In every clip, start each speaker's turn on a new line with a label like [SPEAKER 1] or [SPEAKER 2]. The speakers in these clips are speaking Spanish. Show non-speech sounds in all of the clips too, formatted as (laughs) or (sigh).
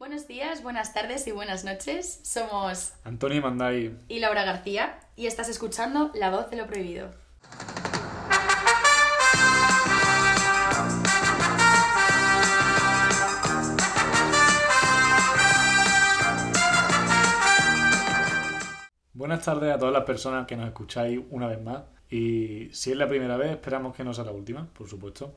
[SPEAKER 1] Buenos días, buenas tardes y buenas noches. Somos
[SPEAKER 2] Antonio Manday.
[SPEAKER 1] y Laura García y estás escuchando La Voz de lo Prohibido.
[SPEAKER 2] Buenas tardes a todas las personas que nos escucháis una vez más. Y si es la primera vez, esperamos que no sea la última, por supuesto.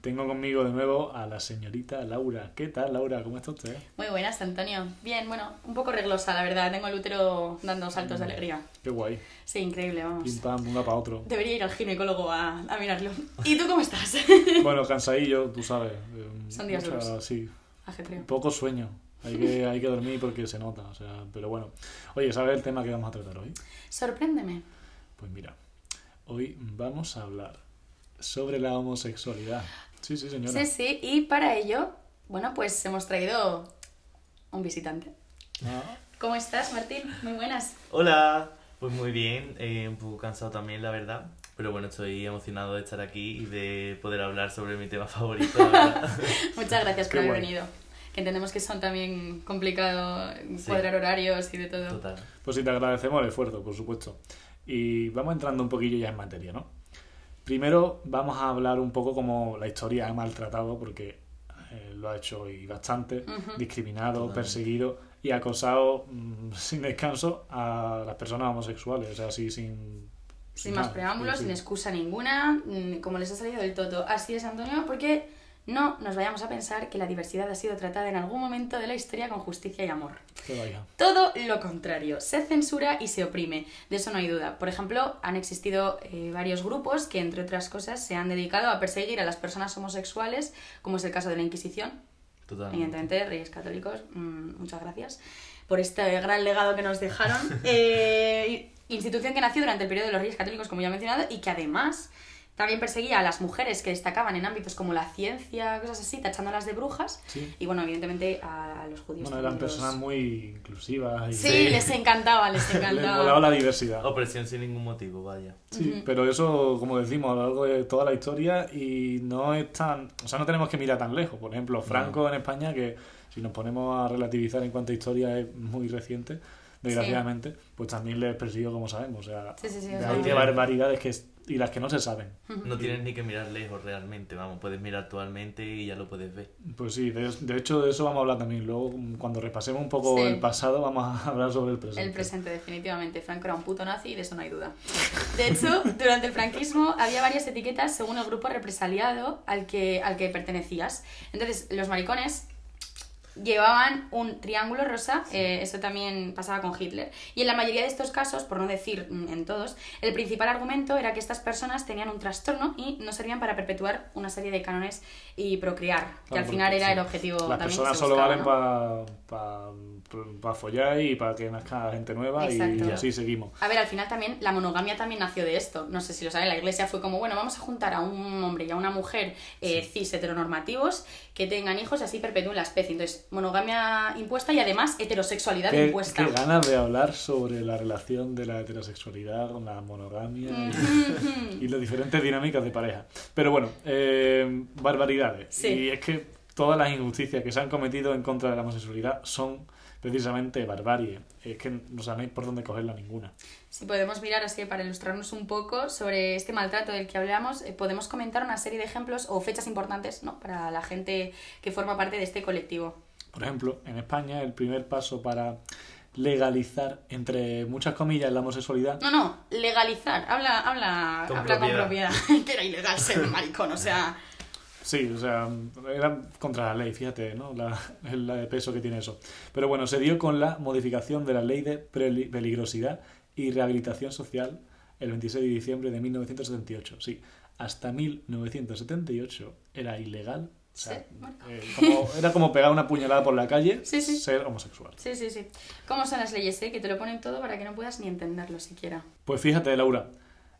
[SPEAKER 2] Tengo conmigo de nuevo a la señorita Laura. ¿Qué tal, Laura? ¿Cómo está usted?
[SPEAKER 1] Muy buenas, Antonio. Bien, bueno, un poco reglosa, la verdad. Tengo el útero dando saltos de alegría.
[SPEAKER 2] Qué guay.
[SPEAKER 1] Sí, increíble, vamos.
[SPEAKER 2] Pim pam, de un lado para otro.
[SPEAKER 1] Debería ir al ginecólogo a, a mirarlo. ¿Y tú cómo estás? (laughs)
[SPEAKER 2] Bueno, cansadillo, tú sabes. eh,
[SPEAKER 1] Son días duros.
[SPEAKER 2] Sí,
[SPEAKER 1] Ajetreo.
[SPEAKER 2] poco sueño. Hay que, (laughs) hay que dormir porque se nota. O sea, pero bueno. Oye, ¿sabes el tema que vamos a tratar hoy?
[SPEAKER 1] Sorpréndeme.
[SPEAKER 2] Pues mira, hoy vamos a hablar sobre la homosexualidad. Sí, sí, señora.
[SPEAKER 1] Sí, sí, y para ello, bueno, pues hemos traído un visitante.
[SPEAKER 2] Ah,
[SPEAKER 1] ¿Cómo estás, Martín? Muy buenas.
[SPEAKER 3] Hola, pues muy bien, eh, un poco cansado también, la verdad. Pero bueno, estoy emocionado de estar aquí y de poder hablar sobre mi tema favorito. (laughs)
[SPEAKER 1] Muchas gracias por
[SPEAKER 2] Qué
[SPEAKER 1] haber
[SPEAKER 2] guay.
[SPEAKER 1] venido. Que entendemos que son también complicados
[SPEAKER 3] Sí.
[SPEAKER 1] cuadrar horarios y de todo.
[SPEAKER 3] Total.
[SPEAKER 2] Pues sí, te agradecemos el esfuerzo, por supuesto. Y vamos entrando un poquillo ya en materia, ¿no? Primero vamos a hablar un poco como la historia ha maltratado, porque eh, lo ha hecho y bastante, discriminado,
[SPEAKER 3] Totalmente.
[SPEAKER 2] perseguido y acosado mm, (laughs) sin descanso a las personas homosexuales, o sea, así sin...
[SPEAKER 1] Sin más
[SPEAKER 2] nada,
[SPEAKER 1] preámbulos, sin excusa ninguna, mm, como les ha salido del toto. Así es, Antonio, porque no nos vayamos a pensar que la diversidad ha sido tratada en algún momento de la historia con justicia y amor.
[SPEAKER 2] Vaya.
[SPEAKER 1] Todo lo contrario, se censura y se oprime, de eso no hay duda. Por ejemplo, han existido eh, varios grupos que, entre otras cosas, se han dedicado a perseguir a las personas homosexuales, como es el caso de la Inquisición.
[SPEAKER 3] Totalmente.
[SPEAKER 1] Evidentemente, Reyes Católicos, mm, muchas gracias por este gran legado que nos dejaron. (laughs) Eh, institución que nació durante el periodo de los Reyes Católicos, como ya he mencionado, y que además también perseguía a las mujeres que destacaban en ámbitos como la ciencia, cosas así, tachándolas de brujas.
[SPEAKER 2] Sí.
[SPEAKER 1] Y bueno, evidentemente a los judíos.
[SPEAKER 2] Bueno, eran
[SPEAKER 1] los-
[SPEAKER 2] personas muy inclusivas y
[SPEAKER 1] Sí, les encantaba, les (laughs)
[SPEAKER 2] les molaba
[SPEAKER 1] encantaba.
[SPEAKER 2] la diversidad.
[SPEAKER 3] Opresión sin ningún motivo, vaya.
[SPEAKER 2] Sí, pero eso, como decimos, a lo largo de toda la historia y no es tan... O sea, no tenemos que mirar tan lejos. Por ejemplo, Franco en España, que si nos ponemos a relativizar en cuanto a historia es muy reciente, desgraciadamente, pues también les persiguió, como sabemos. O sea,
[SPEAKER 1] Sí, sí, sí,
[SPEAKER 2] de ahí de
[SPEAKER 3] no-
[SPEAKER 2] barbaridades que y las que no se saben.
[SPEAKER 3] No tienes ni que mirar lejos realmente, vamos, puedes mirar actualmente y ya lo puedes ver.
[SPEAKER 2] Pues sí, de, de hecho de eso vamos a hablar también. Luego, cuando repasemos un poco
[SPEAKER 1] Sí.
[SPEAKER 2] el pasado, vamos a hablar sobre el presente.
[SPEAKER 1] El presente, definitivamente. Franco era un puto nazi y de eso no hay duda. De hecho, durante el franquismo había varias etiquetas según el grupo represaliado al que, al que pertenecías. Entonces, los maricones llevaban un triángulo rosa, eh, eso también pasaba con Hitler. Y en la mayoría de estos casos, por no decir mm, en todos, el principal argumento era que estas personas tenían un trastorno y no servían para perpetuar una serie de cánones y procrear, que al final era
[SPEAKER 2] sí.
[SPEAKER 1] el objetivo
[SPEAKER 2] Las
[SPEAKER 1] también.
[SPEAKER 2] personas solo
[SPEAKER 1] buscaba,
[SPEAKER 2] valen
[SPEAKER 1] ¿no?
[SPEAKER 2] para pa, follar y para que nazca gente nueva
[SPEAKER 1] Exacto.
[SPEAKER 2] y así seguimos.
[SPEAKER 1] A ver, al final también la monogamia también nació de esto. No sé si lo saben, la iglesia fue como, bueno, vamos a juntar a un hombre y a una mujer eh, cis heteronormativos que tengan hijos y así perpetúen la especie. Entonces, monogamia impuesta y además heterosexualidad
[SPEAKER 2] Qué,
[SPEAKER 1] impuesta.
[SPEAKER 2] qué ganas de hablar sobre la relación de la heterosexualidad con la monogamia y, y las diferentes dinámicas de pareja. Pero bueno, eh, barbaridades.
[SPEAKER 1] Sí.
[SPEAKER 2] Y es que todas las injusticias que se han cometido en contra de la homosexualidad son precisamente barbarie. Es que no sabéis por dónde cogerla ninguna.
[SPEAKER 1] Si podemos mirar así para ilustrarnos un poco sobre este maltrato del que hablamos, eh, podemos comentar una serie de ejemplos o fechas importantes ¿no? para la gente que forma parte de este colectivo.
[SPEAKER 2] Por ejemplo, en España el primer paso para legalizar, entre muchas comillas, la homosexualidad
[SPEAKER 1] No, no, legalizar. Habla, habla,
[SPEAKER 3] Con
[SPEAKER 1] habla con
[SPEAKER 3] propiedad.
[SPEAKER 1] propiedad. (laughs) que era ilegal ser maricón, o sea...
[SPEAKER 2] Sí, o sea, era contra la ley, fíjate, ¿no? La, (laughs) la de peso que tiene eso. Pero bueno, se dio con la modificación de la ley de peligrosidad y rehabilitación social el 26 de diciembre de 1978. Sí, hasta 1978 era ilegal. O sea,
[SPEAKER 1] Sí, bueno.
[SPEAKER 2] eh, como- era como pegar una puñalada por la calle,
[SPEAKER 1] Sí, sí.
[SPEAKER 2] ser homosexual.
[SPEAKER 1] Sí, sí, sí. ¿Cómo son las leyes, eh? Que te lo ponen todo para que no puedas ni entenderlo siquiera.
[SPEAKER 2] Pues fíjate, Laura,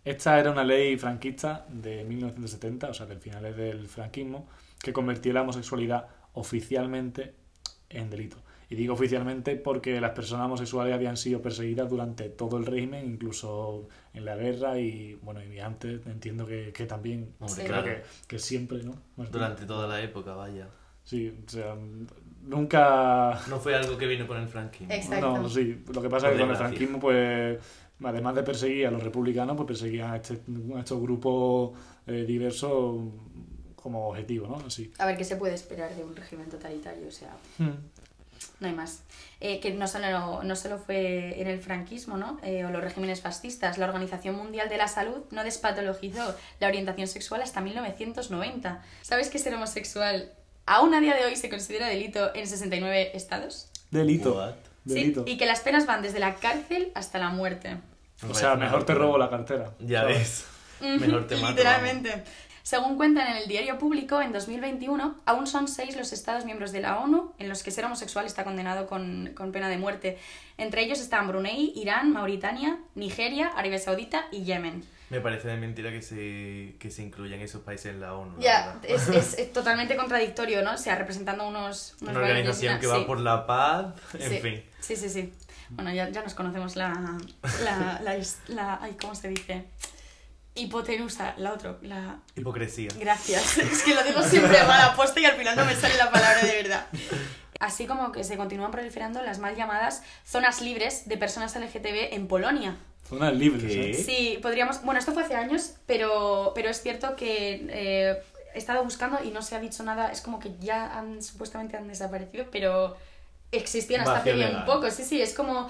[SPEAKER 2] esta era una ley franquista de 1970, o sea, del finales del franquismo, que convertía la homosexualidad oficialmente en delito. Y digo oficialmente porque las personas homosexuales habían sido perseguidas durante todo el régimen, incluso en la guerra y, bueno, y antes entiendo que, que también,
[SPEAKER 3] Hombre,
[SPEAKER 1] Sí.
[SPEAKER 2] creo
[SPEAKER 3] claro.
[SPEAKER 2] que, que siempre, ¿no? Martín?
[SPEAKER 3] Durante toda la época, vaya.
[SPEAKER 2] Sí, o sea, nunca...
[SPEAKER 3] No fue algo que vino con el franquismo.
[SPEAKER 1] Exacto.
[SPEAKER 2] No, sí, lo que pasa es que con el franquismo, pues, además de perseguir a los republicanos, pues perseguían a, este- a estos grupos eh, diversos como objetivo, ¿no? Así.
[SPEAKER 1] A ver, ¿qué se puede esperar de un régimen totalitario? O sea,
[SPEAKER 2] Hmm.
[SPEAKER 1] No hay más. Eh, que no solo, no solo fue en el franquismo, ¿no? Eh, o los regímenes fascistas. La Organización Mundial de la Salud no despatologizó la orientación sexual hasta 1990. ¿Sabes que ser homosexual aún a día de hoy se considera delito en 69 estados?
[SPEAKER 2] Delito.
[SPEAKER 3] What?
[SPEAKER 2] Delito.
[SPEAKER 1] Sí, y que las penas van desde la cárcel hasta la muerte.
[SPEAKER 2] O sea, mejor te robo la cartera.
[SPEAKER 3] Ya
[SPEAKER 2] ¿sabes?
[SPEAKER 3] ves. (laughs) Mejor te mato.
[SPEAKER 1] Literalmente. Según cuentan en el diario público, en 2021 aún son seis los estados miembros de la ONU en los que ser homosexual está condenado con, con pena de muerte. Entre ellos están Brunei, Irán, Mauritania, Nigeria, Arabia Saudita y Yemen.
[SPEAKER 3] Me parece de mentira que se, que se incluyan esos países en la ONU.
[SPEAKER 1] Ya,
[SPEAKER 3] verdad.
[SPEAKER 1] es, es- es (laughs) totalmente contradictorio, ¿no? O sea, representando unos... unos
[SPEAKER 3] Una organización que va
[SPEAKER 1] sí.
[SPEAKER 3] por la paz, en
[SPEAKER 1] sí.
[SPEAKER 3] fin.
[SPEAKER 1] Sí, sí, sí. Bueno, ya, ya nos conocemos la, la, la, his- la- ay, ¿Cómo se dice? Hipotenusa, la otra, la...
[SPEAKER 3] Hipocresía.
[SPEAKER 1] Gracias. (laughs) Es que lo digo siempre mal aposta y al final no me sale la palabra de verdad. Así como que se continúan proliferando las mal llamadas zonas libres de personas LGTB en Polonia.
[SPEAKER 2] Zonas libres. ¿eh?
[SPEAKER 1] Sí, podríamos... Bueno, esto fue hace años, pero, pero es cierto que eh, he estado buscando y no se ha dicho nada. Es como que ya han supuestamente han desaparecido, pero existían hasta hace bien
[SPEAKER 3] legal.
[SPEAKER 1] poco. Sí, sí, es como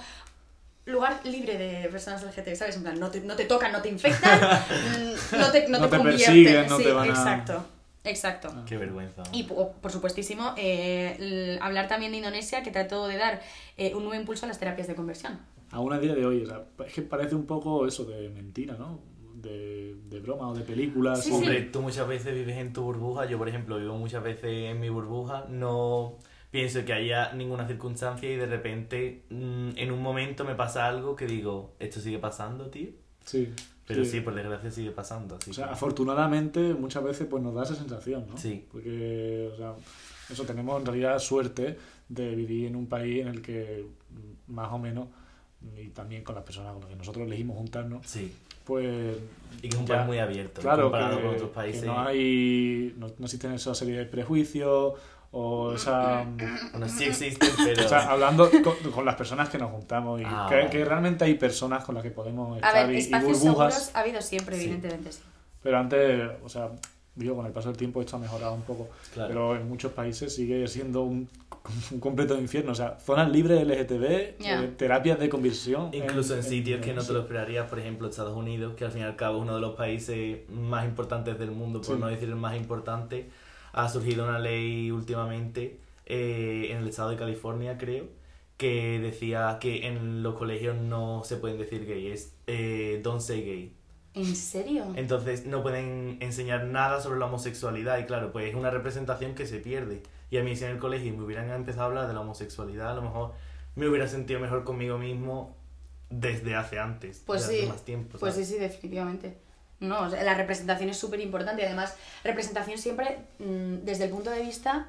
[SPEAKER 1] lugar libre de personas LGTB, ¿sabes? En plan, no te, no te tocan, no te infectan, mm, no te, no (laughs)
[SPEAKER 2] No
[SPEAKER 1] te
[SPEAKER 2] te
[SPEAKER 1] convierten.
[SPEAKER 2] persiguen, no
[SPEAKER 1] sí,
[SPEAKER 2] te van a-
[SPEAKER 1] exacto, exacto.
[SPEAKER 2] Ah.
[SPEAKER 3] Qué vergüenza.
[SPEAKER 1] Y po- por supuestísimo, eh, hablar también de Indonesia, que trató de dar eh, un nuevo impulso a las terapias de conversión.
[SPEAKER 2] Aún a día de hoy, o sea, es que parece un poco eso de mentira, ¿no? De, de broma o de películas.
[SPEAKER 1] Sí,
[SPEAKER 3] Hombre, tú muchas veces vives en tu burbuja. Yo, por ejemplo, vivo muchas veces en mi burbuja. No pienso que haya ninguna circunstancia y de repente mm, en un momento me pasa algo que digo, ¿esto sigue pasando, tío?
[SPEAKER 2] Sí.
[SPEAKER 3] Pero sí, por desgracia sigue pasando. Así
[SPEAKER 2] O sea,
[SPEAKER 3] que-
[SPEAKER 2] afortunadamente muchas veces pues nos da esa sensación, ¿no?
[SPEAKER 3] Sí.
[SPEAKER 2] Porque, o sea, eso tenemos en realidad suerte de vivir en un país en el que mm, más o menos, y también con las personas con las que nosotros elegimos juntarnos,
[SPEAKER 3] Sí.
[SPEAKER 2] pues
[SPEAKER 3] Y que es un país muy abierto
[SPEAKER 2] claro
[SPEAKER 3] comparado
[SPEAKER 2] que,
[SPEAKER 3] con otros
[SPEAKER 2] que
[SPEAKER 3] países.
[SPEAKER 2] no hay no, no existen esa serie de prejuicios o esa
[SPEAKER 3] Bueno, sí existen, pero... (laughs)
[SPEAKER 2] o sea hablando con, con las personas que nos juntamos y
[SPEAKER 3] Ah,
[SPEAKER 2] que,
[SPEAKER 3] vale.
[SPEAKER 2] que realmente hay personas con las que podemos
[SPEAKER 1] A
[SPEAKER 2] estar
[SPEAKER 1] ver,
[SPEAKER 2] y- burbujas
[SPEAKER 1] seguros ha habido siempre, evidentemente, sí.
[SPEAKER 2] pero antes o sea digo con el paso del tiempo esto ha mejorado un poco
[SPEAKER 3] Claro.
[SPEAKER 2] pero en muchos países sigue siendo un, (laughs) un completo infierno o sea zonas libres LGTB
[SPEAKER 1] Ya.
[SPEAKER 2] eh, terapias de conversión
[SPEAKER 3] Incluso en, sitios que no te lo esperarías, por ejemplo, Estados Unidos, que al fin y al cabo es uno de los países más importantes del mundo, por
[SPEAKER 2] Sí.
[SPEAKER 3] no decir el más importante, ha surgido una ley últimamente eh, en el estado de California, creo, que decía que en los colegios no se pueden decir gay, es eh, don't say gay.
[SPEAKER 1] ¿En serio?
[SPEAKER 3] Entonces no pueden enseñar nada sobre la homosexualidad y claro, pues es una representación que se pierde. Y a mí si en el colegio me hubieran empezado a hablar de la homosexualidad, a lo mejor me hubiera sentido mejor conmigo mismo desde hace antes,
[SPEAKER 1] Pues
[SPEAKER 3] desde hace
[SPEAKER 1] sí,
[SPEAKER 3] más tiempo.
[SPEAKER 1] Pues sí, sí, definitivamente. No, o sea, la representación es súper importante y además representación siempre mm, desde el punto de vista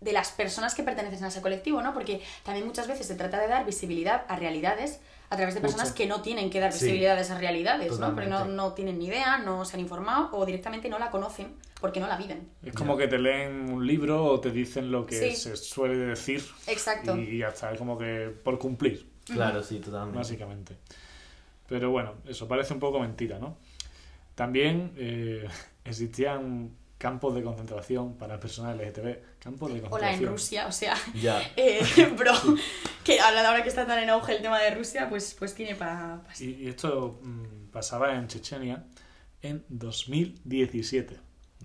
[SPEAKER 1] de las personas que pertenecen a ese colectivo, ¿no? Porque también muchas veces se trata de dar visibilidad a realidades a través de personas
[SPEAKER 2] Mucho.
[SPEAKER 1] que no tienen que dar
[SPEAKER 3] Sí.
[SPEAKER 1] visibilidad a esas realidades, ¿no? Porque no, no tienen ni idea, no se han informado o directamente no la conocen porque no la viven.
[SPEAKER 2] es como que te leen un libro o te dicen lo que
[SPEAKER 1] Sí.
[SPEAKER 2] se suele decir
[SPEAKER 1] Exacto.
[SPEAKER 2] y ya está es como que por cumplir
[SPEAKER 3] Claro, sí, totalmente.
[SPEAKER 2] básicamente. Pero bueno, eso parece un poco mentira, ¿no? También eh, (laughs) existían campos de concentración para personas LGTB. Campos de
[SPEAKER 1] Hola,
[SPEAKER 2] concentración.
[SPEAKER 1] en Rusia, o sea,
[SPEAKER 3] Ya. (laughs)
[SPEAKER 1] eh, (laughs) bro, que hablando ahora que está tan en auge el tema de Rusia, pues, pues tiene para...
[SPEAKER 2] Y, y esto mm, pasaba en Chechenia en 2017.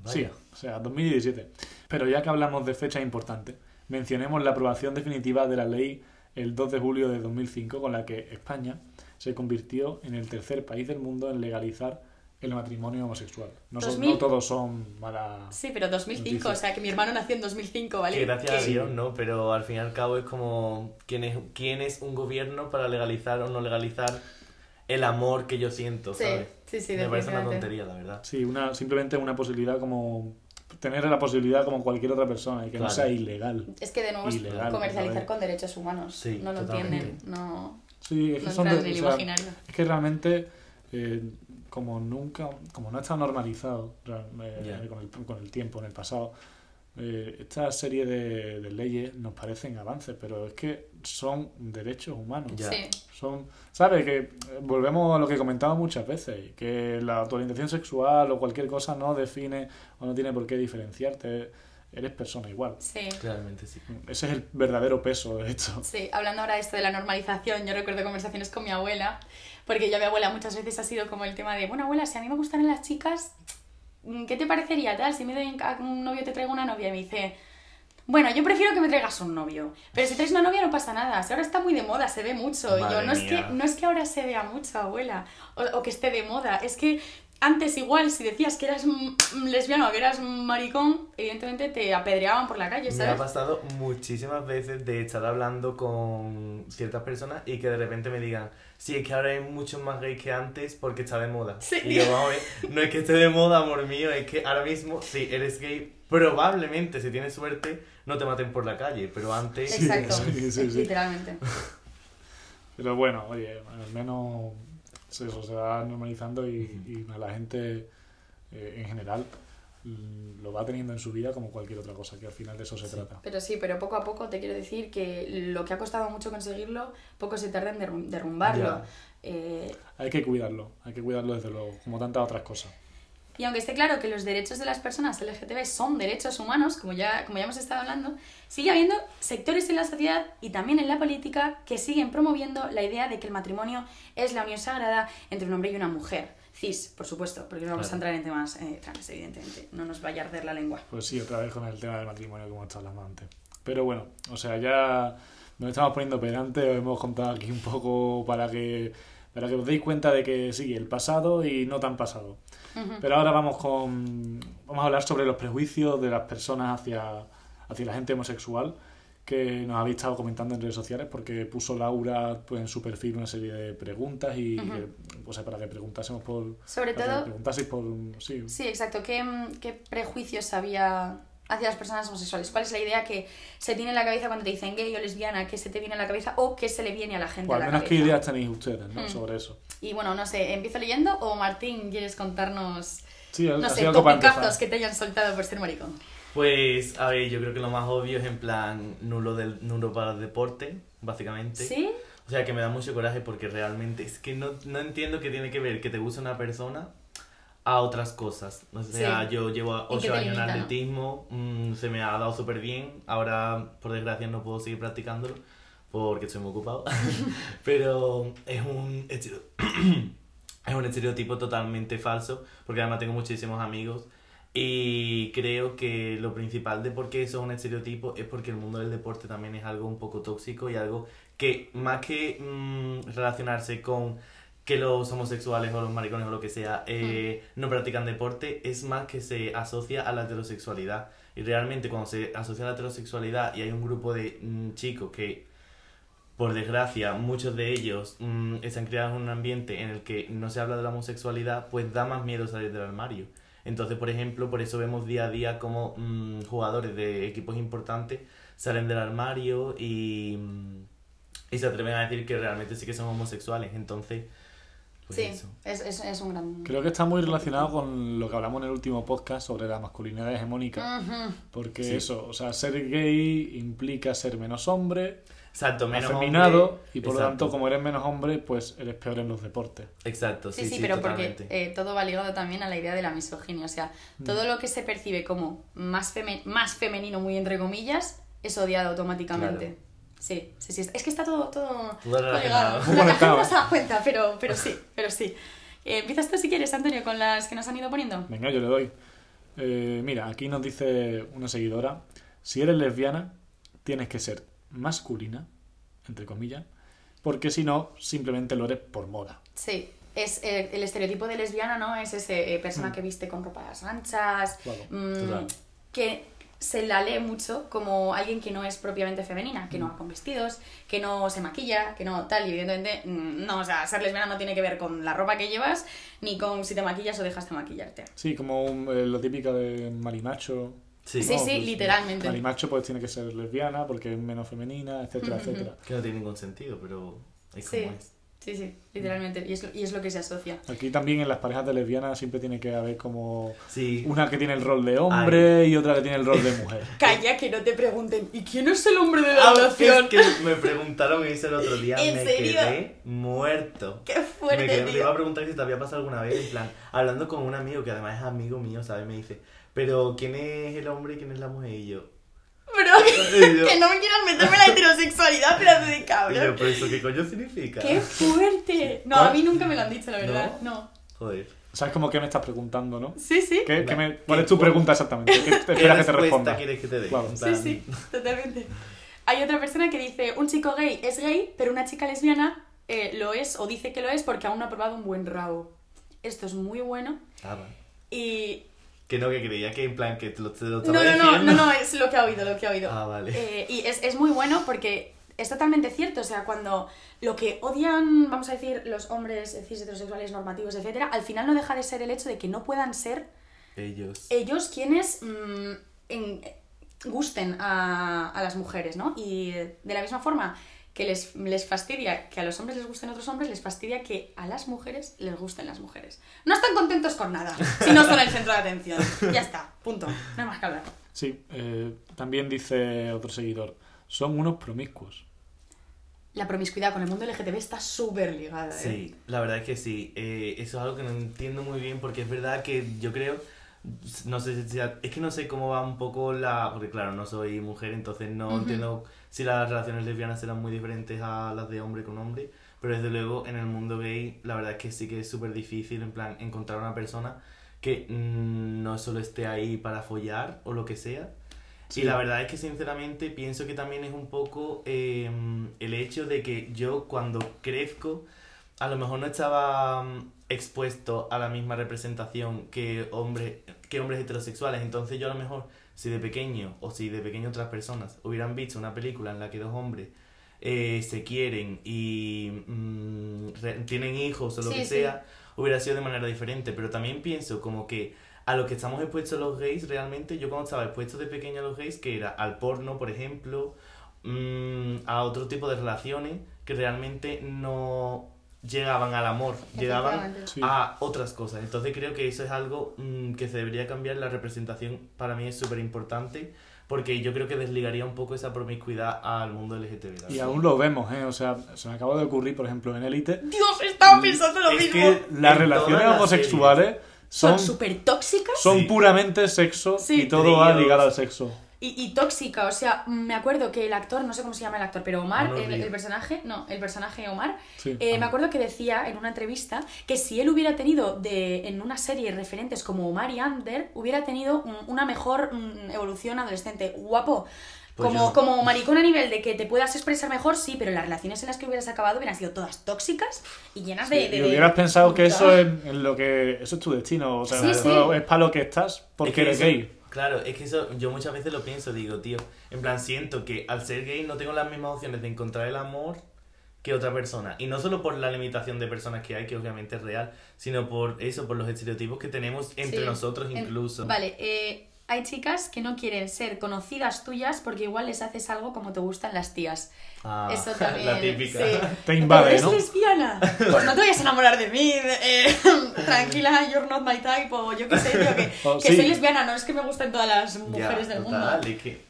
[SPEAKER 3] Vaya.
[SPEAKER 2] Sí, o sea, 2017. Pero ya que hablamos de fechas importantes, mencionemos la aprobación definitiva de la ley el 2 de julio de 2005 con la que España se convirtió en el tercer país del mundo en legalizar el matrimonio homosexual. No, son-
[SPEAKER 1] 2000.
[SPEAKER 2] no todos son malas...
[SPEAKER 1] Sí, pero 2005,
[SPEAKER 2] Noticias.
[SPEAKER 1] o sea, que mi hermano nació en 2005, ¿vale?
[SPEAKER 3] Que gracias a Dios, ¿no? Pero al fin y al cabo es como quién es, quién es un gobierno para legalizar o no legalizar el amor que yo siento,
[SPEAKER 1] Sí,
[SPEAKER 3] ¿sabes?
[SPEAKER 1] sí, sí,
[SPEAKER 3] Me parece una tontería, la verdad.
[SPEAKER 2] Sí, una, simplemente una posibilidad como... Tener la posibilidad como cualquier otra persona y que no sea ilegal.
[SPEAKER 1] Es que de nuevo es comercializar con derechos humanos.
[SPEAKER 3] Sí,
[SPEAKER 1] no lo
[SPEAKER 3] totalmente.
[SPEAKER 1] entienden, no,
[SPEAKER 2] Sí, es que
[SPEAKER 1] no
[SPEAKER 2] son
[SPEAKER 1] entran
[SPEAKER 2] de-
[SPEAKER 1] en el
[SPEAKER 2] o sea,
[SPEAKER 1] imaginario.
[SPEAKER 2] Es que realmente, eh, como nunca, como no está normalizado eh,
[SPEAKER 3] Ya.
[SPEAKER 2] con, el, con el tiempo, en el pasado, eh, esta serie de, de leyes nos parecen avances, pero es que son derechos humanos.
[SPEAKER 3] Ya.
[SPEAKER 1] Sí.
[SPEAKER 2] Son, ¿sabes? Que eh, volvemos a lo que comentaba muchas veces, que la tu orientación sexual o cualquier cosa no define o no tiene por qué diferenciarte. Eres persona igual.
[SPEAKER 1] Sí.
[SPEAKER 3] Claramente sí.
[SPEAKER 2] Ese es el verdadero peso de esto.
[SPEAKER 1] Sí, hablando ahora de esto de la normalización, yo recuerdo conversaciones con mi abuela, porque yo a mi abuela muchas veces ha sido como el tema de, bueno, abuela, si a mí me gustan las chicas, mm, ¿qué te parecería tal? Si me doy a un novio te traigo una novia, y me dice, bueno, yo prefiero que me traigas un novio, pero si traes una novia no pasa nada, si ahora está muy de moda, se ve mucho, y yo, no es, que, no es que ahora se vea mucho, abuela, o, o que esté de moda, es que antes igual, si decías que eras mm, lesbiano o que eras maricón, evidentemente te apedreaban por la calle,
[SPEAKER 3] Me ha
[SPEAKER 1] ¿sabes?
[SPEAKER 3] pasado muchísimas veces de estar hablando con ciertas personas y que de repente me digan, sí, es que ahora hay muchos más gays que antes porque está de moda.
[SPEAKER 1] Sí.
[SPEAKER 3] Y yo, vamos a ver, no es que esté de moda, amor mío, es que ahora mismo, si eres gay, probablemente, si tienes suerte, no te maten por la calle, pero antes...
[SPEAKER 1] Exacto,
[SPEAKER 2] sí, sí, sí.
[SPEAKER 1] literalmente.
[SPEAKER 2] Pero bueno, oye, al menos eso se va normalizando y, y la gente eh, en general lo va teniendo en su vida como cualquier otra cosa, que al final de eso se trata.
[SPEAKER 1] Pero sí, pero poco a poco te quiero decir que lo que ha costado mucho conseguirlo, poco se tarda en derrum- derrumbarlo. Eh,
[SPEAKER 2] Hay que cuidarlo, hay que cuidarlo desde luego, como tantas otras cosas.
[SPEAKER 1] Y aunque esté claro que los derechos de las personas LGTB son derechos humanos, como ya, como ya hemos estado hablando, sigue habiendo sectores en la sociedad y también en la política que siguen promoviendo la idea de que el matrimonio es la unión sagrada entre un hombre y una mujer. Cis, por supuesto, porque no vamos
[SPEAKER 3] Claro.
[SPEAKER 1] a entrar en temas eh, trans, evidentemente. No nos vaya a arder la lengua.
[SPEAKER 2] Pues sí, otra vez con el tema del matrimonio como estaba hablando antes. Pero bueno, o sea, ya nos estamos poniendo pedante, os hemos contado aquí un poco para que, para que os deis cuenta de que sí, el pasado y no tan pasado. Pero ahora vamos con vamos a hablar sobre los prejuicios de las personas hacia, hacia la gente homosexual que nos habéis estado comentando en redes sociales porque puso Laura pues, en su perfil una serie de preguntas y
[SPEAKER 1] Ujú.
[SPEAKER 2] que, pues, para que preguntásemos por
[SPEAKER 1] Sobre todo,
[SPEAKER 2] preguntaseis por sí,
[SPEAKER 1] Sí, exacto. ¿Qué, qué prejuicios había hacia las personas homosexuales? ¿Cuál es la idea que se tiene en la cabeza cuando te dicen gay o lesbiana? ¿Qué se te viene a la cabeza o qué se le viene a la gente
[SPEAKER 2] o
[SPEAKER 1] a
[SPEAKER 2] al
[SPEAKER 1] la
[SPEAKER 2] menos qué ideas tenéis ustedes ¿no?
[SPEAKER 1] Hmm.
[SPEAKER 2] sobre eso.
[SPEAKER 1] Y bueno, no sé, ¿empiezo leyendo o Martín quieres contarnos,
[SPEAKER 2] Sí,
[SPEAKER 1] no sé, topicazos que te hayan soltado por ser maricón?
[SPEAKER 3] Pues, a ver, yo creo que lo más obvio es en plan nulo, del, nulo para el deporte, básicamente.
[SPEAKER 1] ¿Sí?
[SPEAKER 3] O sea, que me da mucho coraje porque realmente es que no, no entiendo qué tiene que ver que te guste una persona a otras cosas. O sea,
[SPEAKER 1] Sí.
[SPEAKER 3] yo llevo
[SPEAKER 1] ¿En qué
[SPEAKER 3] 8
[SPEAKER 1] te
[SPEAKER 3] años en atletismo, mm, se me ha dado súper bien. Ahora, por desgracia, no puedo seguir practicándolo porque estoy muy ocupado. (laughs) Pero es un, (clears throat) es un estereotipo totalmente falso porque además tengo muchísimos amigos. Y creo que lo principal de por qué eso es un estereotipo es porque el mundo del deporte también es algo un poco tóxico y algo que más que mm, relacionarse con que los homosexuales o los maricones o lo que sea eh, no practican deporte, es más que se asocia a la heterosexualidad. Y realmente cuando se asocia a la heterosexualidad y hay un grupo de mm, chicos que, por desgracia, muchos de ellos mm, están criados en un ambiente en el que no se habla de la homosexualidad, pues da más miedo salir del armario. Entonces, por ejemplo, por eso vemos día a día como mm, jugadores de equipos importantes salen del armario y, mm, y se atreven a decir que realmente sí que son homosexuales. Entonces, pues
[SPEAKER 1] sí,
[SPEAKER 3] eso.
[SPEAKER 1] es, es, es un gran...
[SPEAKER 2] Creo que está muy relacionado con lo que hablamos en el último podcast sobre la masculinidad hegemónica. Porque
[SPEAKER 3] Sí.
[SPEAKER 2] eso, o sea, ser gay implica ser menos hombre,
[SPEAKER 3] Exacto, menos
[SPEAKER 2] afeminado,
[SPEAKER 3] hombre.
[SPEAKER 2] y por lo tanto, como eres menos hombre, pues eres peor en los deportes.
[SPEAKER 3] Exacto,
[SPEAKER 1] Sí,
[SPEAKER 3] sí,
[SPEAKER 1] sí,
[SPEAKER 3] sí,
[SPEAKER 1] pero
[SPEAKER 3] totalmente.
[SPEAKER 1] porque eh, todo va ligado también a la idea de la misoginia. O sea,
[SPEAKER 2] Mm.
[SPEAKER 1] todo lo que se percibe como más, feme- más femenino, muy entre comillas, es odiado automáticamente.
[SPEAKER 3] Claro.
[SPEAKER 1] Sí, sí, sí. Es que está todo, todo,
[SPEAKER 3] Todo relacionado.
[SPEAKER 1] ligado.
[SPEAKER 2] Muy
[SPEAKER 1] La gente no se da cuenta, pero, pero sí, (laughs) pero sí. Eh, Empiezas tú si quieres, Antonio, con las que nos han ido poniendo.
[SPEAKER 2] Venga, yo le doy. Eh, mira, aquí nos dice una seguidora, si eres lesbiana, tienes que ser masculina, entre comillas, porque si no, simplemente lo eres por moda.
[SPEAKER 1] Sí, es eh, el estereotipo de lesbiana, ¿no? Es ese eh, persona
[SPEAKER 2] Mm.
[SPEAKER 1] que viste con ropas anchas,
[SPEAKER 2] Claro,
[SPEAKER 1] mm,
[SPEAKER 3] total.
[SPEAKER 1] que se la lee mucho como alguien que no es propiamente femenina, que no va con vestidos, que no se maquilla, que no tal, y evidentemente, mm, no, o sea, ser lesbiana no tiene que ver con la ropa que llevas, ni con si te maquillas o dejas de maquillarte.
[SPEAKER 2] Sí, como un- eh, lo típico de marimacho.
[SPEAKER 3] Sí,
[SPEAKER 1] Sí, sí, literalmente.
[SPEAKER 2] Marimacho pues tiene que ser lesbiana porque es menos femenina, etcétera, etcétera.
[SPEAKER 3] que no tiene ningún sentido, pero es
[SPEAKER 1] Sí.
[SPEAKER 3] como es.
[SPEAKER 1] Sí, sí, literalmente. Y es, lo- y es lo que se asocia.
[SPEAKER 2] Aquí también en las parejas de lesbianas siempre tiene que haber como
[SPEAKER 3] Sí.
[SPEAKER 2] una que tiene el rol de hombre y otra que tiene el rol de mujer. (laughs)
[SPEAKER 1] Calla, que no te pregunten. ¿Y quién es el hombre de
[SPEAKER 3] Ah,
[SPEAKER 1] la
[SPEAKER 3] es
[SPEAKER 1] relación?
[SPEAKER 3] que me preguntaron eso el otro día, (laughs)
[SPEAKER 1] ¿En
[SPEAKER 3] me
[SPEAKER 1] serio?
[SPEAKER 3] quedé muerto.
[SPEAKER 1] Qué
[SPEAKER 3] Me,
[SPEAKER 1] fuerte,
[SPEAKER 3] quedé- me
[SPEAKER 1] tío.
[SPEAKER 3] iba a preguntar si te había pasado alguna vez, en plan, hablando con un amigo que además es amigo mío, ¿sabes? Me dice, pero ¿quién es el hombre y quién es la mujer? Y yo, (laughs)
[SPEAKER 1] Que no me quieras meterme en la (laughs) heterosexualidad, pedazo de
[SPEAKER 3] yo,
[SPEAKER 1] cabrón.
[SPEAKER 3] ¿pero eso qué coño significa?
[SPEAKER 1] ¡Qué fuerte! No, a mí nunca me lo han dicho, la verdad. No.
[SPEAKER 3] Joder.
[SPEAKER 2] ¿Sabes como que me estás preguntando, no?
[SPEAKER 1] Sí, sí.
[SPEAKER 2] ¿Qué, qué
[SPEAKER 3] Va.
[SPEAKER 2] me- ¿Cuál
[SPEAKER 3] ¿Qué-
[SPEAKER 2] es tu
[SPEAKER 3] cuál-
[SPEAKER 2] pregunta exactamente? ¿Qué, (laughs)
[SPEAKER 3] ¿Qué
[SPEAKER 2] espera que te responda?
[SPEAKER 3] quieres que te dé?
[SPEAKER 2] Claro.
[SPEAKER 1] Sí, sí, totalmente. Hay otra persona que dice, un chico gay es gay, pero una chica lesbiana eh, lo es o dice que lo es porque aún no ha probado un buen rabo. Esto es muy bueno
[SPEAKER 3] Ah, vale.
[SPEAKER 1] y...
[SPEAKER 3] Que no, que creía que en plan que te lo, te lo
[SPEAKER 1] No,
[SPEAKER 3] estaba
[SPEAKER 1] no, no,
[SPEAKER 3] diciendo.
[SPEAKER 1] no, no, es lo que ha oído, lo que ha oído.
[SPEAKER 3] Ah, vale.
[SPEAKER 1] Eh, y es, es muy bueno porque es totalmente cierto, o sea, cuando lo que odian, vamos a decir, los hombres cis heterosexuales normativos, etcétera, al final no deja de ser el hecho de que no puedan ser
[SPEAKER 3] Ellos.
[SPEAKER 1] ellos quienes mm, en- gusten a, a las mujeres, ¿no? Y eh, de la misma forma que les, les fastidia que a los hombres les gusten otros hombres, les fastidia que a las mujeres les gusten las mujeres. No están contentos con nada, si no son el centro de atención. Ya está, punto. No hay más que hablar.
[SPEAKER 2] Sí, eh, también dice otro seguidor, son unos promiscuos.
[SPEAKER 1] La promiscuidad con el mundo LGTB está súper ligada, ¿eh?
[SPEAKER 3] Sí, la verdad es que sí. Eh, eso es algo que no entiendo muy bien porque es verdad que yo creo, no sé si es que no sé cómo va un poco la, porque claro, no soy mujer, entonces no entiendo si las relaciones lesbianas serán muy diferentes a las de hombre con hombre, pero desde luego en el mundo gay la verdad es que sí que es súper difícil en plan encontrar una persona que mm, no solo esté ahí para follar o lo que sea,
[SPEAKER 2] Sí.
[SPEAKER 3] y la verdad es que sinceramente pienso que también es un poco eh, el hecho de que yo cuando crezco a lo mejor no estaba mm, expuesto a la misma representación que, hombre, que hombres heterosexuales. Entonces yo a lo mejor si de pequeño o si de pequeño otras personas hubieran visto una película en la que dos hombres eh, se quieren y mm, re- tienen hijos o lo
[SPEAKER 1] Sí,
[SPEAKER 3] que
[SPEAKER 1] sí.
[SPEAKER 3] sea, hubiera sido de manera diferente. Pero también pienso como que a lo que estamos expuestos los gays, realmente, yo cuando estaba expuesto de pequeño a los gays, que era al porno, por ejemplo, mm, a otro tipo de relaciones que realmente no llegaban al amor, llegaban.
[SPEAKER 2] Sí.
[SPEAKER 3] a otras cosas. Entonces creo que eso es algo mm, que se debería cambiar. La representación para mí es súper importante porque yo creo que desligaría un poco esa promiscuidad al mundo LGTB.
[SPEAKER 2] Y aún lo vemos, ¿eh? O sea, se me acaba de ocurrir, por ejemplo, en Élite,
[SPEAKER 1] Dios, estaba pensando lo
[SPEAKER 3] Es
[SPEAKER 1] mismo.
[SPEAKER 3] que-
[SPEAKER 2] las relaciones
[SPEAKER 3] las
[SPEAKER 2] homosexuales
[SPEAKER 1] Son
[SPEAKER 2] son,
[SPEAKER 1] súper tóxicas
[SPEAKER 2] son
[SPEAKER 3] Sí.
[SPEAKER 2] puramente sexo
[SPEAKER 1] Sí.
[SPEAKER 2] y todo va ligado al sexo.
[SPEAKER 1] Y, y tóxica. O sea, me acuerdo que el actor, no sé cómo se llama el actor, pero Omar,
[SPEAKER 3] Manuel
[SPEAKER 1] el, el personaje, no, el personaje Omar,
[SPEAKER 2] Sí.
[SPEAKER 1] eh, me acuerdo que decía en una entrevista que si él hubiera tenido de, en una serie referentes como Omar y Ander, hubiera tenido un- una mejor mm, evolución adolescente. Guapo.
[SPEAKER 3] Pues
[SPEAKER 1] como,
[SPEAKER 3] yo-
[SPEAKER 1] como maricón a nivel de que te puedas expresar mejor, sí, pero las relaciones en las que hubieras acabado hubieran sido todas tóxicas y llenas de... de-
[SPEAKER 2] y
[SPEAKER 1] de-
[SPEAKER 2] hubieras pensado que eso es en lo que eso es tu destino, o sea,
[SPEAKER 1] Sí, sí.
[SPEAKER 2] es para lo que estás porque
[SPEAKER 3] Es que
[SPEAKER 2] eres gay.
[SPEAKER 3] Claro, es que eso yo muchas veces lo pienso, digo, tío, en plan siento que al ser gay no tengo las mismas opciones de encontrar el amor que otra persona. Y no solo por la limitación de personas que hay, que obviamente es real, sino por eso, por los estereotipos que tenemos entre
[SPEAKER 1] Sí.
[SPEAKER 3] nosotros incluso.
[SPEAKER 1] Vale, eh, hay chicas que no quieren ser conocidas tuyas porque igual les haces algo como te gustan las tías.
[SPEAKER 3] Ah,
[SPEAKER 1] Eso (laughs) también.
[SPEAKER 3] la típica.
[SPEAKER 1] sí. (laughs)
[SPEAKER 2] Te invade,
[SPEAKER 1] ¿Pero eres
[SPEAKER 2] ¿no?
[SPEAKER 1] lesbiana? (laughs) Pues no te vayas a enamorar de mí. eh, tranquila, you're not my type. O yo qué sé, tío, que,
[SPEAKER 2] O
[SPEAKER 1] que
[SPEAKER 2] sí.
[SPEAKER 1] soy lesbiana. No es que me gusten todas las
[SPEAKER 3] Ya,
[SPEAKER 1] mujeres del
[SPEAKER 3] total,
[SPEAKER 1] mundo.
[SPEAKER 3] es que,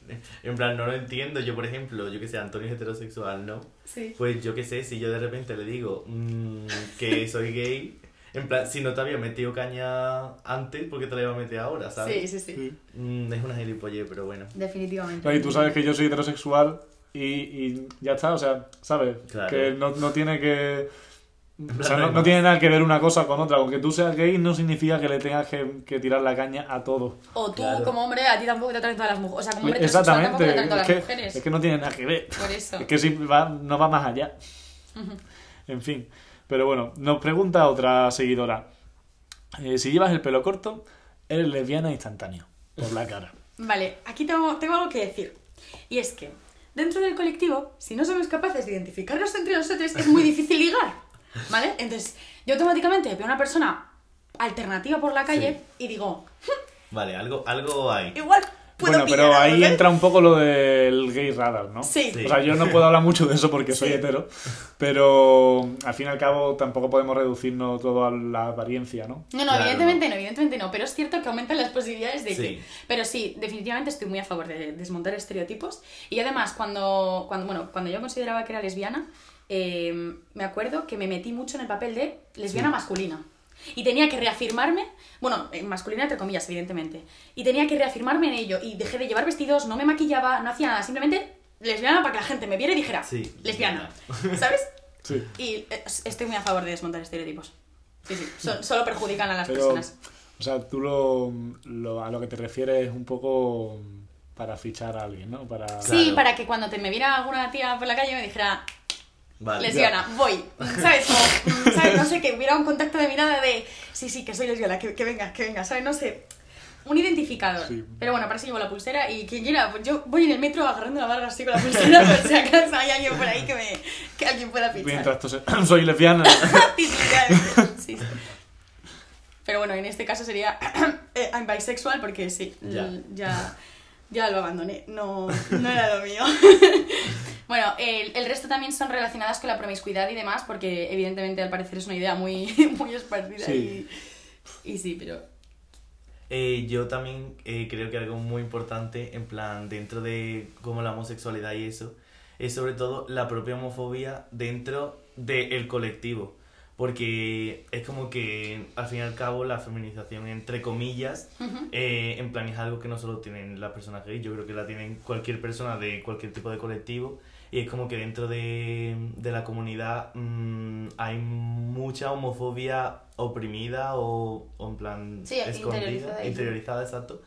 [SPEAKER 3] en plan, no lo entiendo. Yo, por ejemplo, yo que sé, Antonio es heterosexual, ¿no?
[SPEAKER 1] Sí.
[SPEAKER 3] Pues yo qué sé, si yo de repente le digo mm, que soy gay, en plan, si no te había metido caña antes, ¿por qué te la iba a meter ahora, sabes?
[SPEAKER 1] sí, sí.
[SPEAKER 2] Sí.
[SPEAKER 3] Mm, es una gilipollez, pero bueno.
[SPEAKER 1] Definitivamente.
[SPEAKER 2] Y tú sabes que yo soy heterosexual y, y ya está, o sea, ¿sabes?
[SPEAKER 3] Claro.
[SPEAKER 2] Que no, no tiene que... O sea,
[SPEAKER 3] no
[SPEAKER 2] no, tiene nada que ver una cosa con otra. Aunque tú seas gay no significa que le tengas que, que tirar la caña a todo.
[SPEAKER 1] O tú,
[SPEAKER 3] Claro.
[SPEAKER 1] como hombre, a ti tampoco te atraen todas las mujeres. O sea, como hombre
[SPEAKER 2] Exactamente.
[SPEAKER 1] te atraen todas
[SPEAKER 2] Es
[SPEAKER 1] las
[SPEAKER 2] que,
[SPEAKER 1] mujeres.
[SPEAKER 2] es que no tiene nada que ver.
[SPEAKER 1] Por eso.
[SPEAKER 2] Es que sí, va, no va más allá.
[SPEAKER 1] Ujú.
[SPEAKER 2] En fin. Pero bueno, nos pregunta otra seguidora. Eh, si llevas el pelo corto, eres lesbiana instantáneo. Por la cara. (laughs)
[SPEAKER 1] Vale, aquí tengo, tengo algo que decir. Y es que, dentro del colectivo, si no somos capaces de identificarnos entre nosotros, es muy difícil ligar. ¿Vale? Entonces, yo automáticamente veo una persona alternativa por la calle y digo,
[SPEAKER 3] Vale, algo, algo hay.
[SPEAKER 1] igual puedo
[SPEAKER 2] Bueno, pero ahí entra un poco lo del gay radar, ¿no?
[SPEAKER 1] Sí.
[SPEAKER 3] Sí.
[SPEAKER 2] O sea, yo no puedo hablar mucho de eso porque soy
[SPEAKER 1] Sí.
[SPEAKER 2] hetero, pero al fin y al cabo tampoco podemos reducirnos todo a la apariencia, ¿no?
[SPEAKER 1] No, no,
[SPEAKER 3] Claro,
[SPEAKER 1] evidentemente no. evidentemente no, pero es cierto que aumentan las posibilidades de
[SPEAKER 3] Sí.
[SPEAKER 1] que... Pero sí, definitivamente estoy muy a favor de desmontar estereotipos. Y además, cuando, cuando, bueno, cuando yo consideraba que era lesbiana, eh, me acuerdo que me metí mucho en el papel de lesbiana
[SPEAKER 3] Sí.
[SPEAKER 1] masculina. Y tenía que reafirmarme, bueno, eh, masculina entre comillas, evidentemente. Y tenía que reafirmarme en ello. Y dejé de llevar vestidos, no me maquillaba, no hacía nada. Simplemente lesbiana para que la gente me viera y dijera,
[SPEAKER 3] Sí.
[SPEAKER 1] lesbiana. ¿Sabes? (laughs)
[SPEAKER 2] Sí.
[SPEAKER 1] Y eh, estoy muy a favor de desmontar estereotipos. Sí, sí, so- (laughs) solo perjudican a las
[SPEAKER 2] Pero,
[SPEAKER 1] personas.
[SPEAKER 2] o sea, tú lo, lo- a lo que te refieres es un poco para fichar a alguien, ¿no? Para...
[SPEAKER 1] Sí,
[SPEAKER 3] Claro.
[SPEAKER 1] para que cuando te me viera alguna tía por la calle me dijera,
[SPEAKER 3] Vale.
[SPEAKER 1] lesbiana, voy. (laughs) ¿Sabes? Como, mm, ¿sabes? No sé, que hubiera un contacto de mirada de, sí, sí, que soy lesbiana, que, que venga, que venga, ¿sabes? No sé. Un identificador.
[SPEAKER 2] Sí.
[SPEAKER 1] Pero bueno, para eso llevo la pulsera y quien quiera, pues yo voy en el metro agarrando la barra así con la pulsera (laughs) por si acaso hay alguien por ahí que, me, que alguien pueda fichar.
[SPEAKER 2] Mientras tú se- (laughs) soy lesbiana.
[SPEAKER 1] Sí, sí, realmente. Sí, sí. Pero bueno, en este caso sería (clears throat) eh, I'm bisexual porque sí,
[SPEAKER 3] Ya.
[SPEAKER 1] ya, ya lo abandoné, no, no era lo mío. Bueno, el, el resto también son relacionadas con la promiscuidad y demás porque evidentemente al parecer es una idea muy, (laughs) muy esparcida
[SPEAKER 2] Sí.
[SPEAKER 1] y, y sí, pero...
[SPEAKER 3] Eh, yo también eh, creo que algo muy importante, en plan, dentro de como la homosexualidad y eso, es sobre todo la propia homofobia dentro del colectivo. Porque es como que, al fin y al cabo, la feminización, entre comillas,
[SPEAKER 1] Ujú.
[SPEAKER 3] eh, en plan es algo que no solo tienen las personas gays, yo creo que la tienen cualquier persona de cualquier tipo de colectivo. Y es como que dentro de, de la comunidad mm, hay mucha homofobia oprimida o, o en plan
[SPEAKER 1] Sí, interiorizada
[SPEAKER 3] exacto,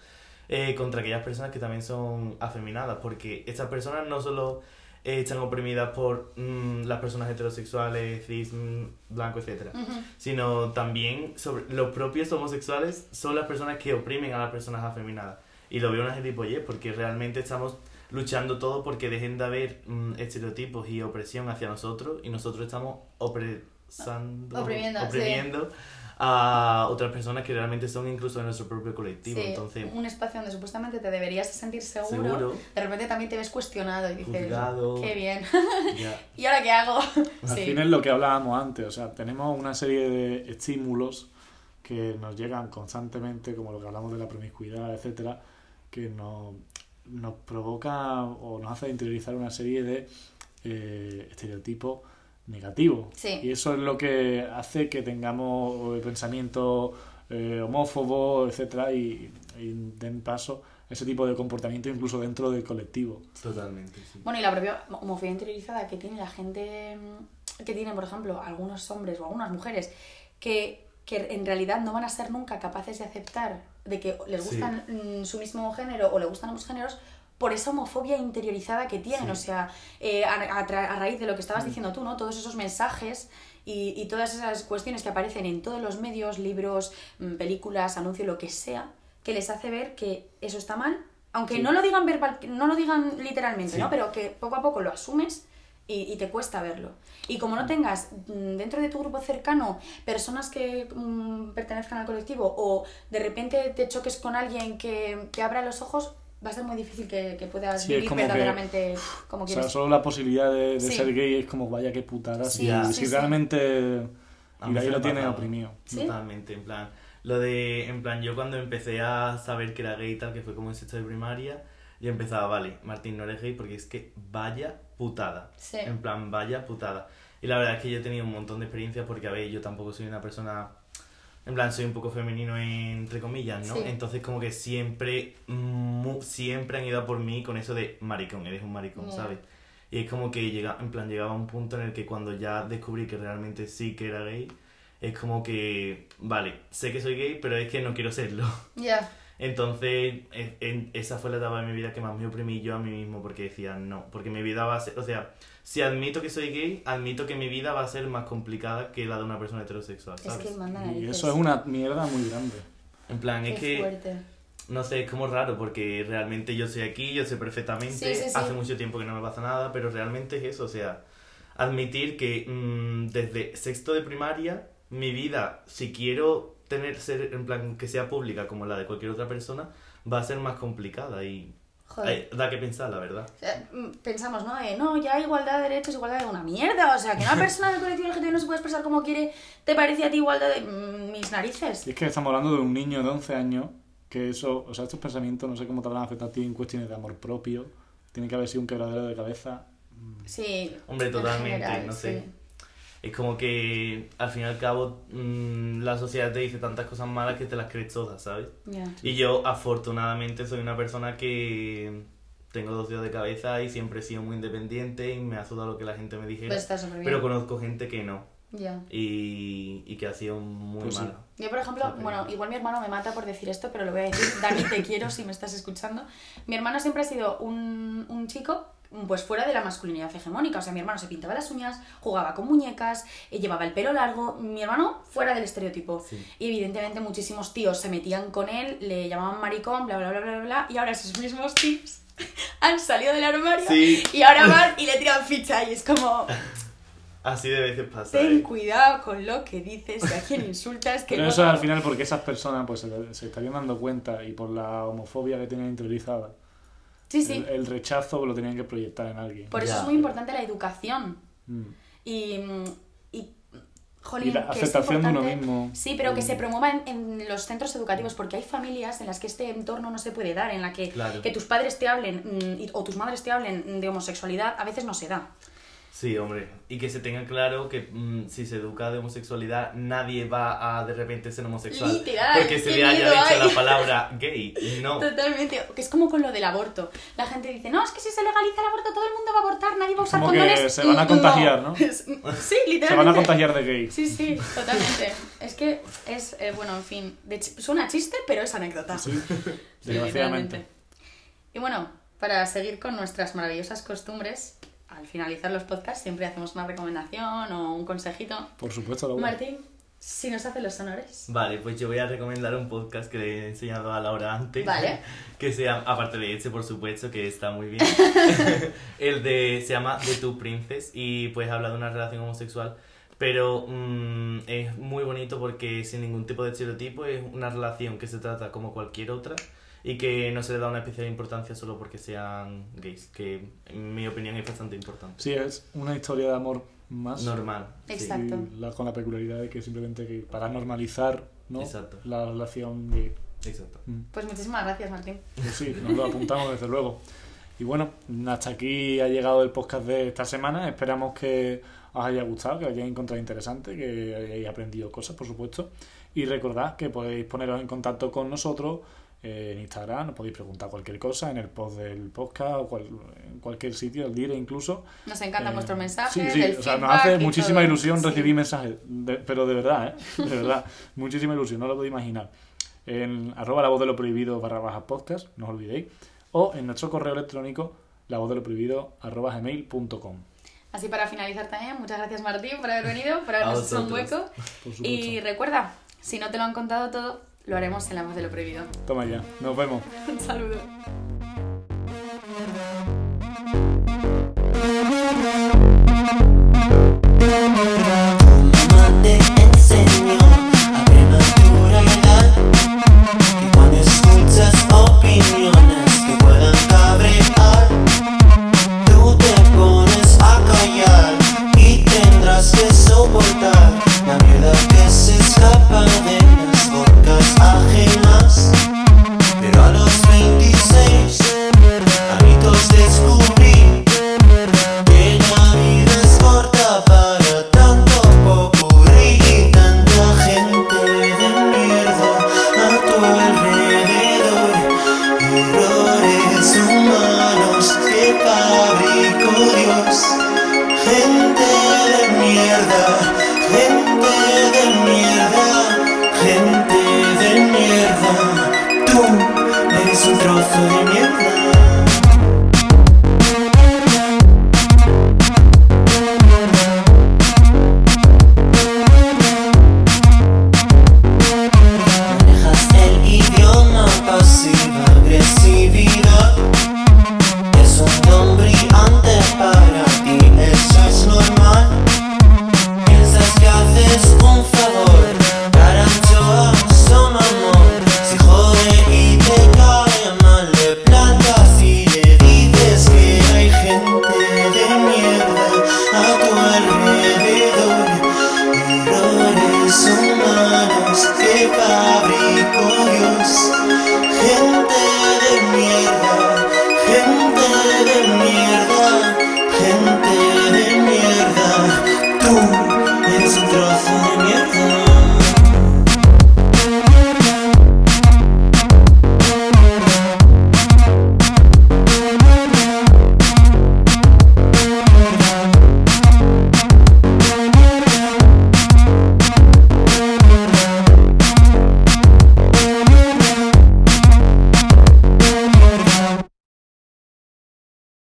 [SPEAKER 3] eh, contra aquellas personas que también son afeminadas, porque estas personas no solo eh, están oprimidas por mm, las personas heterosexuales, cis, mm, blanco,
[SPEAKER 1] Ujú.
[SPEAKER 3] sino también sobre los propios homosexuales son las personas que oprimen a las personas afeminadas. Y lo veo una gilipollez porque realmente estamos luchando todo porque dejen de haber mm, estereotipos y opresión hacia nosotros y nosotros estamos opresando,
[SPEAKER 1] Oprimiendo, sí.
[SPEAKER 3] oprimiendo a otras personas que realmente son incluso de nuestro propio colectivo.
[SPEAKER 1] Sí,
[SPEAKER 3] Entonces,
[SPEAKER 1] un espacio donde supuestamente te deberías sentir seguro,
[SPEAKER 3] Seguro.
[SPEAKER 1] de repente también te ves cuestionado y dices,
[SPEAKER 3] Juzgado.
[SPEAKER 1] qué bien, (laughs)
[SPEAKER 3] ya, (laughs)
[SPEAKER 1] ¿y ahora qué hago?
[SPEAKER 2] Al
[SPEAKER 1] Sí.
[SPEAKER 2] fin es lo que hablábamos antes, o sea, tenemos una serie de estímulos que nos llegan constantemente, como lo que hablamos de la promiscuidad, etcétera, que nos, nos provoca o nos hace interiorizar una serie de eh, estereotipos negativos.
[SPEAKER 1] Sí.
[SPEAKER 2] Y eso es lo que hace que tengamos eh, pensamientos eh, homófobos, etcétera, y, y den paso a ese tipo de comportamiento incluso dentro del colectivo.
[SPEAKER 3] totalmente. sí.
[SPEAKER 1] Bueno, y la propia homofobia interiorizada que tiene la gente, que tiene, por ejemplo, algunos hombres o algunas mujeres, que, que en realidad no van a ser nunca capaces de aceptar de que les gustan mm, su mismo género o le gustan ambos géneros por esa homofobia interiorizada que tienen.
[SPEAKER 3] Sí.
[SPEAKER 1] O sea, eh, a, a tra- a raíz de lo que estabas diciendo tú, ¿no? Todos esos mensajes y, y todas esas cuestiones que aparecen en todos los medios, libros, mm, películas, anuncios, lo que sea, que les hace ver que eso está mal, aunque no lo digan verbal, no lo digan literalmente. ¿no? Pero que poco a poco lo asumes y, y te cuesta verlo. Y como no tengas mm, dentro de tu grupo cercano personas que mm, pertenezcan al colectivo o de repente te choques con alguien que te abra los ojos, va a ser muy difícil que, que puedas
[SPEAKER 2] Sí,
[SPEAKER 1] vivir
[SPEAKER 2] como que-
[SPEAKER 1] verdaderamente como
[SPEAKER 2] O sea,
[SPEAKER 1] quieres.
[SPEAKER 2] solo la posibilidad de, de
[SPEAKER 1] Sí.
[SPEAKER 2] ser gay es como vaya que putada.
[SPEAKER 1] Sí,
[SPEAKER 2] si
[SPEAKER 3] sí,
[SPEAKER 2] si
[SPEAKER 1] sí.
[SPEAKER 2] realmente
[SPEAKER 3] A
[SPEAKER 2] y de ahí lo
[SPEAKER 3] me
[SPEAKER 2] tiene
[SPEAKER 3] pasaba.
[SPEAKER 2] oprimido.
[SPEAKER 1] ¿Sí?
[SPEAKER 3] Totalmente, en plan. Lo de, en plan, yo cuando empecé a saber que era gay y tal, que fue como en sexto de primaria, yo empezaba, vale, Martín, no eres gay porque es que vaya putada.
[SPEAKER 1] Sí.
[SPEAKER 3] En plan, vaya putada. Y la verdad es que yo he tenido un montón de experiencias porque, a ver, yo tampoco soy una persona. En plan, soy un poco femenino entre comillas, ¿no?
[SPEAKER 1] Sí.
[SPEAKER 3] Entonces, como que siempre, mu- siempre han ido a por mí con eso de maricón, eres un maricón,
[SPEAKER 1] Ya.
[SPEAKER 3] ¿sabes? Y es como que llega, en plan, llegaba un punto en el que cuando ya descubrí que realmente sí que era gay, es como que, vale, sé que soy gay, pero es que no quiero serlo.
[SPEAKER 1] Ya.
[SPEAKER 3] Entonces, en- en- esa fue la etapa de mi vida que más me oprimí yo a mí mismo porque decía no, porque mi vida va a ser, o sea, si admito que soy gay, admito que mi vida va a ser más complicada que la de una persona heterosexual,
[SPEAKER 1] Es que manda
[SPEAKER 2] Y eso es una mierda muy grande.
[SPEAKER 3] En plan,
[SPEAKER 1] Qué
[SPEAKER 3] es que,
[SPEAKER 1] fuerte.
[SPEAKER 3] no sé, es como raro porque realmente yo soy aquí, yo sé perfectamente,
[SPEAKER 1] Sí, sí, sí.
[SPEAKER 3] hace mucho tiempo que no me pasa nada, pero realmente es eso, o sea, admitir que mm, desde sexto de primaria, mi vida, si quiero tener, ser, en plan, que sea pública como la de cualquier otra persona, va a ser más complicada y
[SPEAKER 1] Joder.
[SPEAKER 3] da que pensar, la verdad.
[SPEAKER 1] O sea, mm, pensamos, ¿no? De, no, ya igualdad de derechos, igualdad de una mierda. O sea, que una persona del colectivo LGTB no se puede expresar como quiere, ¿te parece a ti igualdad de mm, mis narices?
[SPEAKER 2] Y es que estamos hablando de un niño de 11 años que eso, o sea, estos pensamientos no sé cómo te van a afectar a ti en cuestiones de amor propio. Tiene que haber sido un quebradero de cabeza.
[SPEAKER 1] Sí.
[SPEAKER 3] Hombre,
[SPEAKER 1] en
[SPEAKER 3] totalmente,
[SPEAKER 1] general,
[SPEAKER 3] no
[SPEAKER 1] sí.
[SPEAKER 3] Es como que al fin y al cabo mm, la sociedad te dice tantas cosas malas que te las crees todas, ¿sabes?
[SPEAKER 1] Ya.
[SPEAKER 3] Y yo afortunadamente soy una persona que tengo dos dedos de cabeza y siempre he sido muy independiente y me ha sudado lo que la gente me dijera.
[SPEAKER 1] Pues
[SPEAKER 3] pero conozco gente que no
[SPEAKER 1] Ya.
[SPEAKER 3] y, y que ha sido muy
[SPEAKER 2] Pues sí.
[SPEAKER 3] mala.
[SPEAKER 1] Yo, por ejemplo, bueno, igual mi hermano me mata por decir esto, pero lo voy a decir. Dani, te quiero si me estás escuchando. Mi hermano siempre ha sido un, un chico, pues fuera de la masculinidad hegemónica. O sea, mi hermano se pintaba las uñas, jugaba con muñecas, eh, llevaba el pelo largo. Mi hermano fuera del estereotipo.
[SPEAKER 3] Sí.
[SPEAKER 1] Y evidentemente muchísimos tíos se metían con él, le llamaban maricón, bla, bla, bla, bla, bla. Y ahora esos mismos tíos (laughs) han salido del armario
[SPEAKER 3] Sí.
[SPEAKER 1] y ahora (laughs) van y le tiran ficha. Y es como,
[SPEAKER 3] Así de veces pasa.
[SPEAKER 1] ten
[SPEAKER 3] ¿eh?
[SPEAKER 1] cuidado con lo que dices, y a quien (laughs) insultas, que
[SPEAKER 2] Pero
[SPEAKER 1] no...
[SPEAKER 2] eso es al final porque esas personas pues se, se estarían dando cuenta y por la homofobia que tenían interiorizada,
[SPEAKER 1] Sí, sí.
[SPEAKER 2] el, el rechazo lo tenían que proyectar en alguien.
[SPEAKER 1] Por eso
[SPEAKER 3] Ya.
[SPEAKER 1] es muy importante la educación.
[SPEAKER 2] Mm.
[SPEAKER 1] Y, y jolín,
[SPEAKER 2] Y la
[SPEAKER 1] que es
[SPEAKER 2] aceptación de uno
[SPEAKER 1] importante-
[SPEAKER 2] mismo.
[SPEAKER 1] Sí, pero que
[SPEAKER 2] Mm.
[SPEAKER 1] se promueva en, en los centros educativos, porque hay familias en las que este entorno no se puede dar, en la que,
[SPEAKER 3] Claro.
[SPEAKER 1] que tus padres te hablen mm, y- o tus madres te hablen de homosexualidad, a veces no se da.
[SPEAKER 3] Sí, hombre. Y que se tenga claro que mm, si se educa de homosexualidad, nadie va a de repente ser homosexual.
[SPEAKER 1] Literal,
[SPEAKER 3] Porque se le haya dicho
[SPEAKER 1] hay.
[SPEAKER 3] la palabra gay. No.
[SPEAKER 1] Totalmente. Que es como con lo del aborto. La gente dice, no, es que si se legaliza el aborto todo el mundo va a abortar, nadie va a usar
[SPEAKER 2] Como que
[SPEAKER 1] condones.
[SPEAKER 2] se van a contagiar, ¿no?
[SPEAKER 1] Sí, literalmente.
[SPEAKER 2] Se van a contagiar de gay.
[SPEAKER 1] Sí, sí, totalmente. es que es, eh, bueno, en fin, de ch- suena chiste, pero es anécdota.
[SPEAKER 2] Sí,
[SPEAKER 1] Sí,
[SPEAKER 2] desgraciadamente.
[SPEAKER 1] literalmente. Y bueno, para seguir con nuestras maravillosas costumbres, al finalizar los podcasts siempre hacemos una recomendación o un consejito.
[SPEAKER 2] Por supuesto, Laura.
[SPEAKER 1] Martín, si nos hace los honores.
[SPEAKER 3] Vale, pues yo voy a recomendar un podcast que le he enseñado a Laura antes.
[SPEAKER 1] Vale. (laughs)
[SPEAKER 3] Que se llama, aparte de este, por supuesto, que está muy bien. (laughs) (laughs) el de, se llama The Two Princess y pues habla de una relación homosexual. Pero mm, es muy bonito porque sin ningún tipo de estereotipo es una relación que se trata como cualquier otra y que no se le da una especial importancia solo porque sean gays, que en mi opinión es bastante importante.
[SPEAKER 2] Sí, es una historia de amor más.
[SPEAKER 3] Normal. sí.
[SPEAKER 1] Exacto.
[SPEAKER 2] La- con la peculiaridad de que simplemente que para normalizar ¿no?
[SPEAKER 3] Exacto.
[SPEAKER 2] la relación gay.
[SPEAKER 3] Exacto.
[SPEAKER 2] Mm.
[SPEAKER 1] Pues muchísimas gracias, Martín.
[SPEAKER 2] Pues sí, nos lo apuntamos desde luego. Y bueno, hasta aquí ha llegado el podcast de esta semana. Esperamos que os haya gustado, que os hayáis encontrado interesante, que hayáis aprendido cosas, por supuesto. Y recordad que podéis poneros en contacto con nosotros eh, en Instagram, nos podéis preguntar cualquier cosa en el post del podcast o cual- en cualquier sitio, el dire incluso.
[SPEAKER 1] Nos encantan
[SPEAKER 2] Eh,
[SPEAKER 1] vuestros mensajes.
[SPEAKER 2] Sí, sí,
[SPEAKER 1] el
[SPEAKER 2] o sea, nos hace muchísima
[SPEAKER 1] todo.
[SPEAKER 2] ilusión
[SPEAKER 1] Sí.
[SPEAKER 2] recibir mensajes, de- pero de verdad, ¿eh? De (laughs) verdad, muchísima ilusión, no lo podéis imaginar. En arroba la voz de lo prohibido barra baja podcast, no os olvidéis, o en nuestro correo electrónico la voz de lo prohibido arroba gmail.com.
[SPEAKER 1] Así para finalizar también, muchas gracias Martín por haber venido, por habernos hecho un hueco. Y recuerda, si no te lo han contado todo, lo haremos en la voz de lo prohibido.
[SPEAKER 2] Toma ya, nos vemos. (laughs)
[SPEAKER 1] Un saludo.